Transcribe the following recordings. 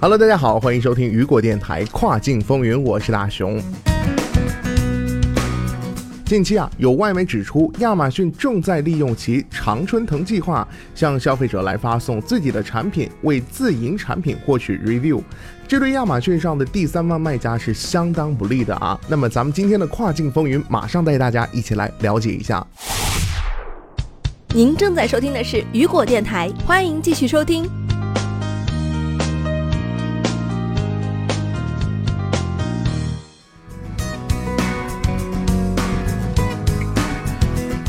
Hello，大家好，欢迎收听雨果电台跨境风云，我是大熊。近期啊，有外媒指出，亚马逊正在利用其常春藤计划，向消费者来发送自己的产品，为自营产品获取 review。这对亚马逊上的第三方卖家是相当不利的啊。那么，咱们今天的跨境风云，马上带大家一起来了解一下。您正在收听的是雨果电台，欢迎继续收听。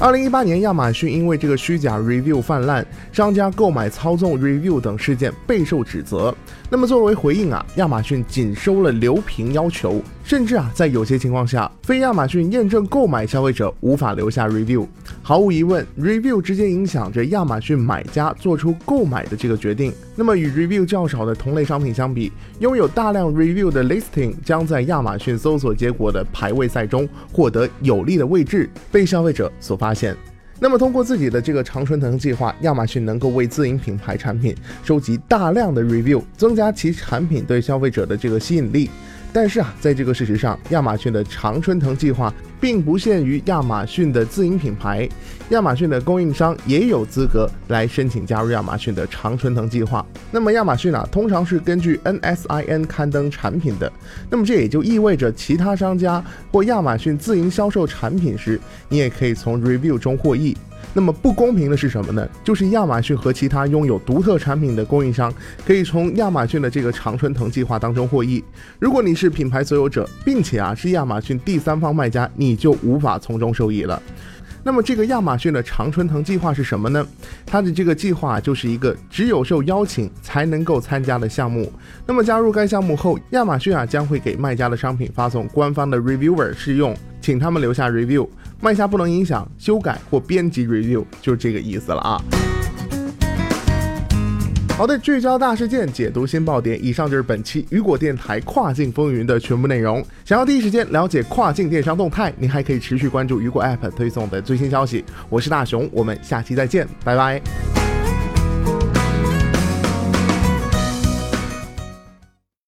二零一八年，亚马逊因为这个虚假 review 泛滥，商家购买操纵 review 等事件备受指责。那么作为回应啊，亚马逊仅收了留评要求。甚至啊，在有些情况下，非亚马逊验证购买消费者无法留下 review。毫无疑问，review 直接影响着亚马逊买家做出购买的这个决定。那么与 review 较少的同类商品相比，拥有大量 review 的 listing 将在亚马逊搜索结果的排位赛中获得有利的位置，被消费者所发现。那么通过自己的这个常春藤计划，亚马逊能够为自营品牌产品收集大量的 review，增加其产品对消费者的这个吸引力。但是啊，在这个事实上，亚马逊的常春藤计划并不限于亚马逊的自营品牌，亚马逊的供应商也有资格来申请加入亚马逊的常春藤计划。那么亚马逊啊，通常是根据 NSIN 刊登产品的，那么这也就意味着其他商家或亚马逊自营销售产品时，你也可以从 review 中获益。那么不公平的是什么呢？就是亚马逊和其他拥有独特产品的供应商可以从亚马逊的这个常春藤计划当中获益。如果你是品牌所有者，并且啊是亚马逊第三方卖家，你你就无法从中受益了。那么这个亚马逊的常春藤计划是什么呢？它的这个计划就是一个只有受邀请才能够参加的项目。那么加入该项目后，亚马逊啊将会给卖家的商品发送官方的 reviewer 试用，请他们留下 review。卖家不能影响、修改或编辑 review，就是这个意思了啊。好的，聚焦大事件，解读新爆点。以上就是本期雨果电台跨境风云的全部内容。想要第一时间了解跨境电商动态，您还可以持续关注雨果 App 推送的最新消息。我是大熊，我们下期再见，拜拜。